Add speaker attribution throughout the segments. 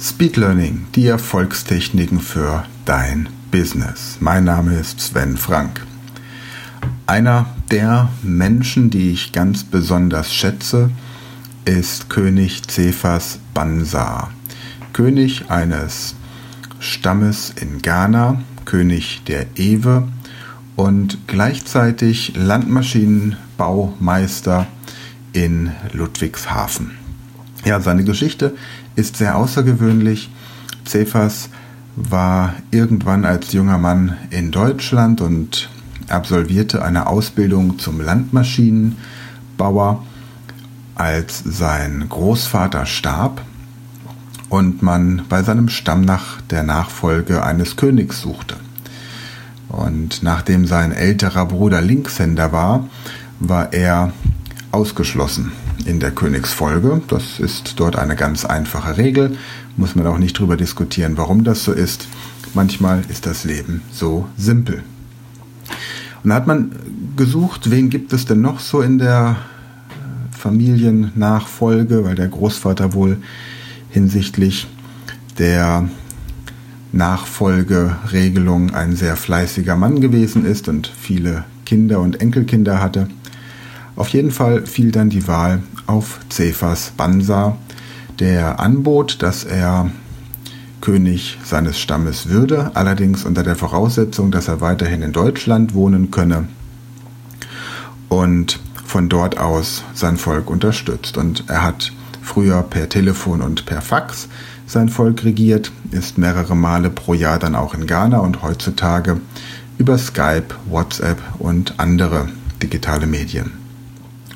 Speaker 1: Speed Learning, die Erfolgstechniken für dein Business. Mein Name ist Sven Frank. Einer der Menschen, die ich ganz besonders schätze, ist König Cephas Bansa. König eines Stammes in Ghana, König der Ewe und gleichzeitig Landmaschinenbaumeister in Ludwigshafen. Ja, seine Geschichte ist sehr außergewöhnlich. Cephas war irgendwann als junger Mann in Deutschland und absolvierte eine Ausbildung zum Landmaschinenbauer, als sein Großvater starb und man bei seinem Stamm nach der Nachfolge eines Königs suchte. Und nachdem sein älterer Bruder Linkshänder war, war er ausgeschlossen in der Königsfolge. Das ist dort eine ganz einfache Regel. Muss man auch nicht drüber diskutieren, warum das so ist. Manchmal ist das Leben so simpel. Und da hat man gesucht, wen gibt es denn noch so in der äh, Familiennachfolge, weil der Großvater wohl hinsichtlich der Nachfolgeregelung ein sehr fleißiger Mann gewesen ist und viele Kinder und Enkelkinder hatte. Auf jeden Fall fiel dann die Wahl auf Cephas Bansa, der anbot, dass er König seines Stammes würde, allerdings unter der Voraussetzung, dass er weiterhin in Deutschland wohnen könne und von dort aus sein Volk unterstützt. Und er hat früher per Telefon und per Fax sein Volk regiert, ist mehrere Male pro Jahr dann auch in Ghana und heutzutage über Skype, WhatsApp und andere digitale Medien.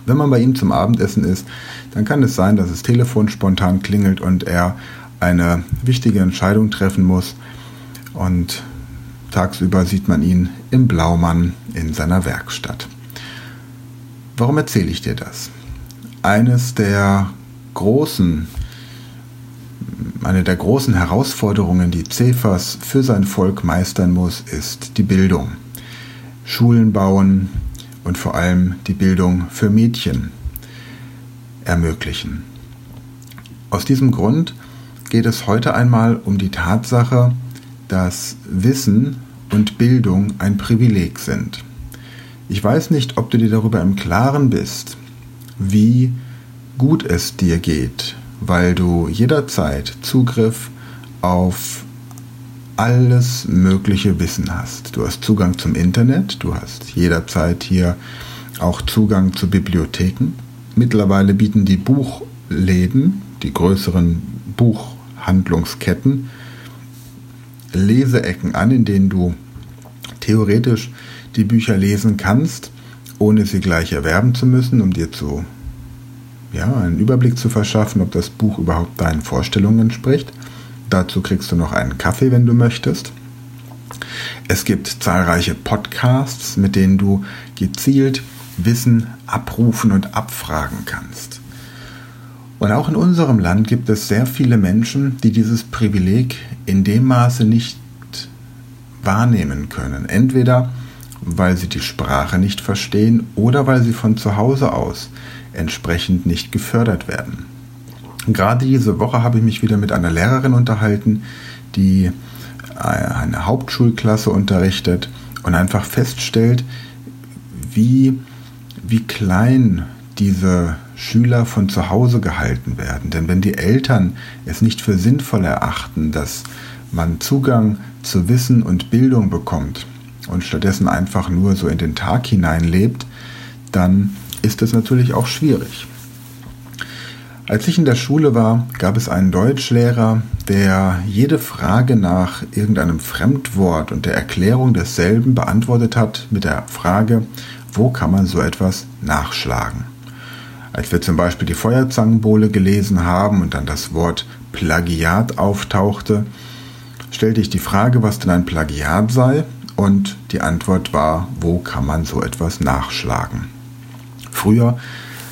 Speaker 1: Wenn man bei ihm zum Abendessen ist, dann kann es sein, dass das Telefon spontan klingelt und er eine wichtige Entscheidung treffen muss. Und tagsüber sieht man ihn im Blaumann in seiner Werkstatt. Warum erzähle ich dir das? Eines der großen, eine der großen Herausforderungen, die Cephas für sein Volk meistern muss, ist die Bildung. Schulen bauen, und vor allem die Bildung für Mädchen ermöglichen. Aus diesem Grund geht es heute einmal um die Tatsache, dass Wissen und Bildung ein Privileg sind. Ich weiß nicht, ob du dir darüber im Klaren bist, wie gut es dir geht, weil du jederzeit Zugriff auf alles mögliche Wissen hast. Du hast Zugang zum Internet, du hast jederzeit hier auch Zugang zu Bibliotheken. Mittlerweile bieten die Buchläden, die größeren Buchhandlungsketten, Leseecken an, in denen du theoretisch die Bücher lesen kannst, ohne sie gleich erwerben zu müssen, um dir zu ja, einen Überblick zu verschaffen, ob das Buch überhaupt deinen Vorstellungen entspricht. Dazu kriegst du noch einen Kaffee, wenn du möchtest. Es gibt zahlreiche Podcasts, mit denen du gezielt Wissen abrufen und abfragen kannst. Und auch in unserem Land gibt es sehr viele Menschen, die dieses Privileg in dem Maße nicht wahrnehmen können. Entweder weil sie die Sprache nicht verstehen oder weil sie von zu Hause aus entsprechend nicht gefördert werden. Gerade diese Woche habe ich mich wieder mit einer Lehrerin unterhalten, die äh, eine Hauptschulklasse unterrichtet und einfach feststellt, wie, wie klein diese Schüler von zu Hause gehalten werden. Denn wenn die Eltern es nicht für sinnvoll erachten, dass man Zugang zu Wissen und Bildung bekommt und stattdessen einfach nur so in den Tag hinein lebt, dann ist es natürlich auch schwierig. Als ich in der Schule war, gab es einen Deutschlehrer, der jede Frage nach irgendeinem Fremdwort und der Erklärung desselben beantwortet hat mit der Frage, wo kann man so etwas nachschlagen? Als wir zum Beispiel die Feuerzangenbowle gelesen haben und dann das Wort Plagiat auftauchte, stellte ich die Frage, was denn ein Plagiat sei, und die Antwort war, wo kann man so etwas nachschlagen? Früher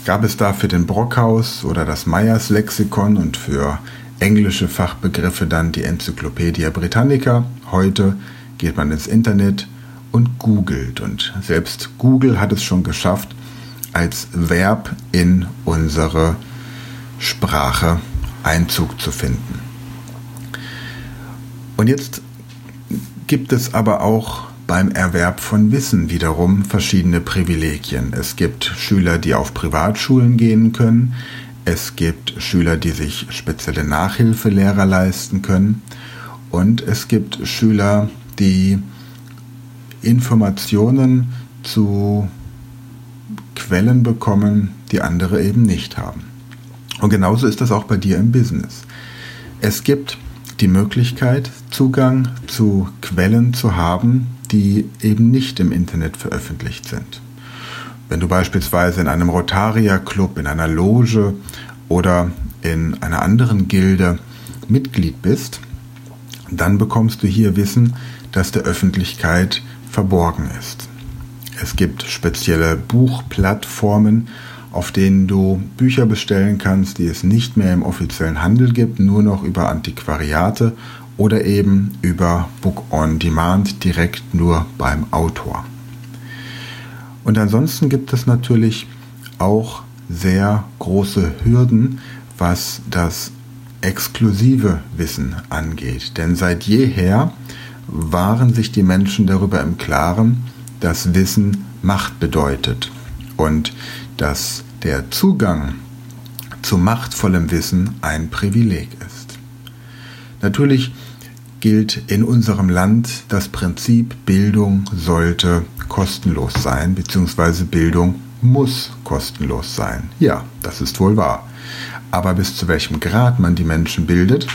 Speaker 1: gab es da für den Brockhaus oder das Meyers Lexikon und für englische Fachbegriffe dann die Enzyklopädie Britannica. Heute geht man ins Internet und googelt und selbst Google hat es schon geschafft, als Verb in unsere Sprache Einzug zu finden. Und jetzt gibt es aber auch beim Erwerb von Wissen wiederum verschiedene Privilegien. Es gibt Schüler, die auf Privatschulen gehen können. Es gibt Schüler, die sich spezielle Nachhilfelehrer leisten können. Und es gibt Schüler, die Informationen zu Quellen bekommen, die andere eben nicht haben. Und genauso ist das auch bei dir im Business. Es gibt die Möglichkeit, Zugang zu Quellen zu haben, die eben nicht im Internet veröffentlicht sind. Wenn du beispielsweise in einem Rotarier-Club, in einer Loge oder in einer anderen Gilde Mitglied bist, dann bekommst du hier Wissen, das der Öffentlichkeit verborgen ist. Es gibt spezielle Buchplattformen, auf denen du Bücher bestellen kannst, die es nicht mehr im offiziellen Handel gibt, nur noch über Antiquariate oder eben über Book on Demand direkt nur beim Autor. Und ansonsten gibt es natürlich auch sehr große Hürden, was das exklusive Wissen angeht. Denn seit jeher waren sich die Menschen darüber im Klaren, dass Wissen Macht bedeutet und dass der Zugang zu machtvollem Wissen ein Privileg ist. Natürlich gilt in unserem Land das Prinzip, Bildung sollte kostenlos sein, beziehungsweise Bildung muss kostenlos sein. Ja, das ist wohl wahr. Aber bis zu welchem Grad man die Menschen bildet,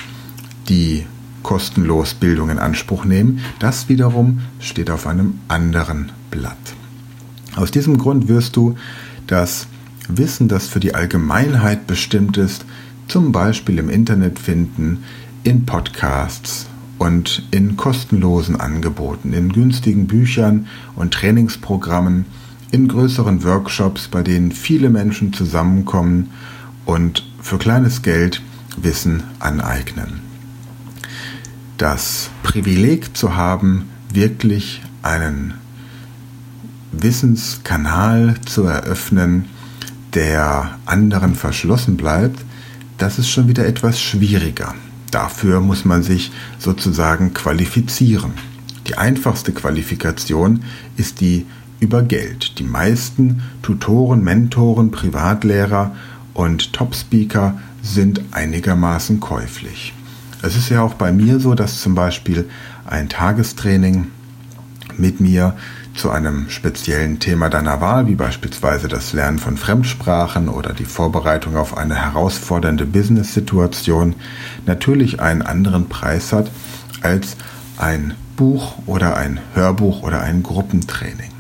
Speaker 1: die kostenlos Bildung in Anspruch nehmen, das wiederum steht auf einem anderen Blatt. Aus diesem Grund wirst du das Wissen, das für die Allgemeinheit bestimmt ist, zum Beispiel im Internet finden, in Podcasts und in kostenlosen Angeboten, in günstigen Büchern und Trainingsprogrammen, in größeren Workshops, bei denen viele Menschen zusammenkommen und für kleines Geld Wissen aneignen. Das Privileg zu haben, wirklich einen Wissenskanal zu eröffnen, der anderen verschlossen bleibt, das ist schon wieder etwas schwieriger. Dafür muss man sich sozusagen qualifizieren. Die einfachste Qualifikation ist die über Geld. Die meisten Tutoren, Mentoren, Privatlehrer und Top-Speaker sind einigermaßen käuflich. Es ist ja auch bei mir so, dass zum Beispiel ein Tagestraining mit mir zu einem speziellen Thema deiner Wahl, wie beispielsweise das Lernen von Fremdsprachen oder die Vorbereitung auf eine herausfordernde Business-Situation, natürlich einen anderen Preis hat als ein Buch oder ein Hörbuch oder ein Gruppentraining.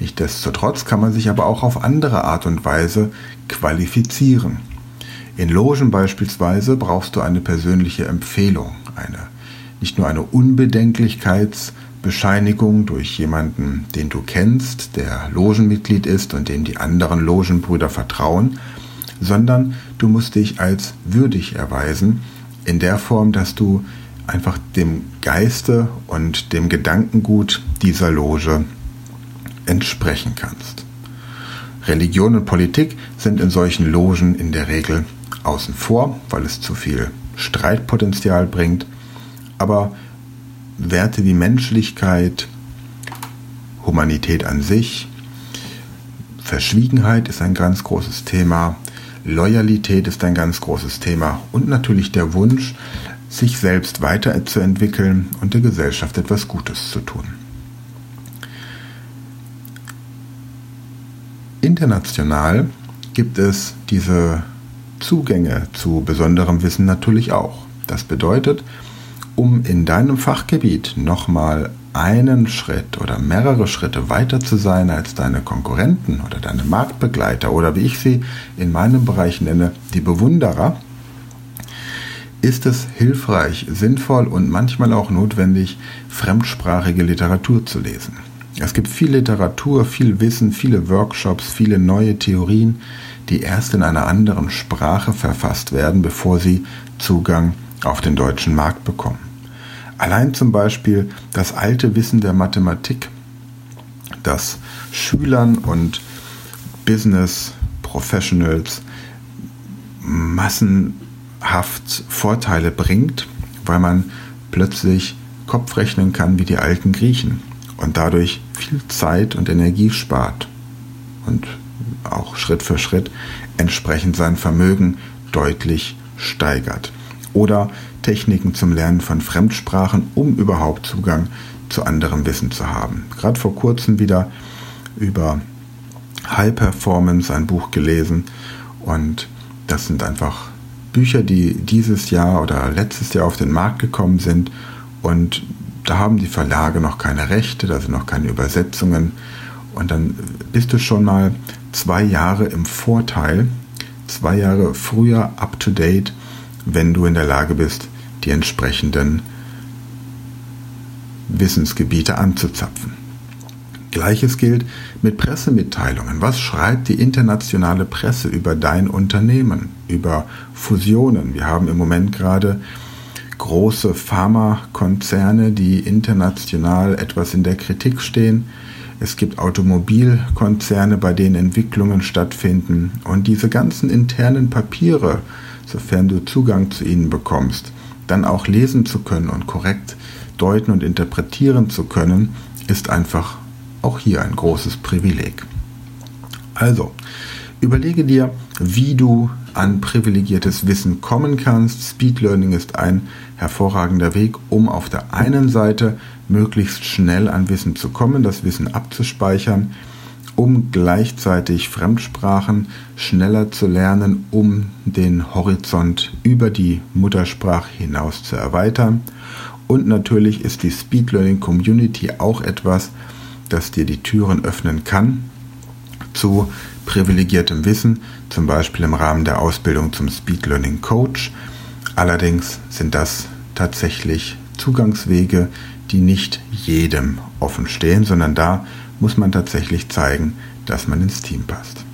Speaker 1: Nichtsdestotrotz kann man sich aber auch auf andere Art und Weise qualifizieren. In Logen beispielsweise brauchst du eine persönliche Empfehlung, eine nicht nur eine Unbedenklichkeits- Bescheinigung durch jemanden, den du kennst, der Logenmitglied ist und dem die anderen Logenbrüder vertrauen, sondern du musst dich als würdig erweisen, in der Form, dass du einfach dem Geiste und dem Gedankengut dieser Loge entsprechen kannst. Religion und Politik sind in solchen Logen in der Regel außen vor, weil es zu viel Streitpotenzial bringt, aber Werte wie Menschlichkeit, Humanität an sich, Verschwiegenheit ist ein ganz großes Thema, Loyalität ist ein ganz großes Thema und natürlich der Wunsch, sich selbst weiterzuentwickeln und der Gesellschaft etwas Gutes zu tun. International gibt es diese Zugänge zu besonderem Wissen natürlich auch. Das bedeutet, um in deinem Fachgebiet nochmal einen Schritt oder mehrere Schritte weiter zu sein als deine Konkurrenten oder deine Marktbegleiter oder wie ich sie in meinem Bereich nenne, die Bewunderer, ist es hilfreich, sinnvoll und manchmal auch notwendig, fremdsprachige Literatur zu lesen. Es gibt viel Literatur, viel Wissen, viele Workshops, viele neue Theorien, die erst in einer anderen Sprache verfasst werden, bevor sie Zugang auf den deutschen Markt bekommen. Allein zum Beispiel das alte Wissen der Mathematik, das Schülern und Business Professionals massenhaft Vorteile bringt, weil man plötzlich Kopf rechnen kann wie die alten Griechen und dadurch viel Zeit und Energie spart und auch Schritt für Schritt entsprechend sein Vermögen deutlich steigert. Oder Techniken zum Lernen von Fremdsprachen, um überhaupt Zugang zu anderem Wissen zu haben. Gerade vor kurzem wieder über High Performance ein Buch gelesen und das sind einfach Bücher, die dieses Jahr oder letztes Jahr auf den Markt gekommen sind und da haben die Verlage noch keine Rechte, da sind noch keine Übersetzungen und dann bist du schon mal zwei Jahre im Vorteil, zwei Jahre früher up to date, wenn du in der Lage bist, die entsprechenden Wissensgebiete anzuzapfen. Gleiches gilt mit Pressemitteilungen. Was schreibt die internationale Presse über dein Unternehmen, über Fusionen? Wir haben im Moment gerade große Pharmakonzerne, die international etwas in der Kritik stehen. Es gibt Automobilkonzerne, bei denen Entwicklungen stattfinden. Und diese ganzen internen Papiere, sofern du Zugang zu ihnen bekommst, dann auch lesen zu können und korrekt deuten und interpretieren zu können, ist einfach auch hier ein großes Privileg. Also, überlege dir, wie du an privilegiertes Wissen kommen kannst. Speed Learning ist ein hervorragender Weg, um auf der einen Seite möglichst schnell an Wissen zu kommen, das Wissen abzuspeichern, um gleichzeitig Fremdsprachen schneller zu lernen, um den Horizont über die Muttersprache hinaus zu erweitern. Und natürlich ist die Speed Learning Community auch etwas, das dir die Türen öffnen kann zu privilegiertem Wissen, zum Beispiel im Rahmen der Ausbildung zum Speed Learning Coach. Allerdings sind das tatsächlich Zugangswege, die nicht jedem offen stehen, sondern da muss man tatsächlich zeigen, dass man ins Team passt.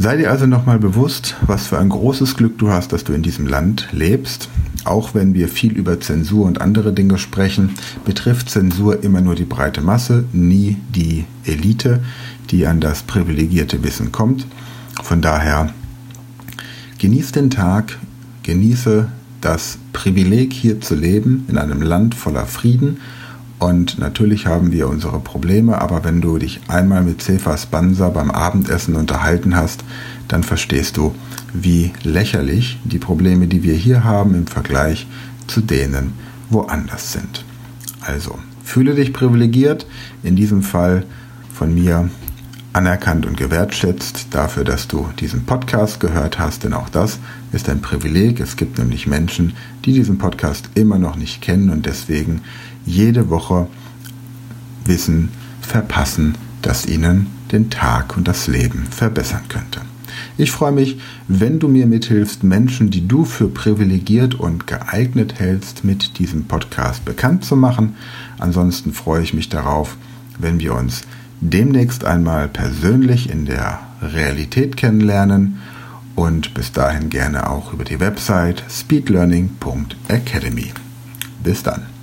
Speaker 1: Sei dir also nochmal bewusst, was für ein großes Glück du hast, dass du in diesem Land lebst. Auch wenn wir viel über Zensur und andere Dinge sprechen, betrifft Zensur immer nur die breite Masse, nie die Elite, die an das privilegierte Wissen kommt. Von daher genieß den Tag, genieße das Privileg hier zu leben in einem Land voller Frieden. Und natürlich haben wir unsere Probleme, aber wenn du dich einmal mit Cephas Bansa beim Abendessen unterhalten hast, dann verstehst du, wie lächerlich die Probleme, die wir hier haben, im Vergleich zu denen woanders sind. Also, fühle dich privilegiert, in diesem Fall von mir anerkannt und gewertschätzt dafür, dass du diesen Podcast gehört hast, denn auch das ist ein Privileg. Es gibt nämlich Menschen, die diesen Podcast immer noch nicht kennen und deswegen jede Woche Wissen verpassen, das ihnen den Tag und das Leben verbessern könnte. Ich freue mich, wenn du mir mithilfst, Menschen, die du für privilegiert und geeignet hältst, mit diesem Podcast bekannt zu machen. Ansonsten freue ich mich darauf, wenn wir uns demnächst einmal persönlich in der Realität kennenlernen und bis dahin gerne auch über die Website speedlearning.academy. Bis dann.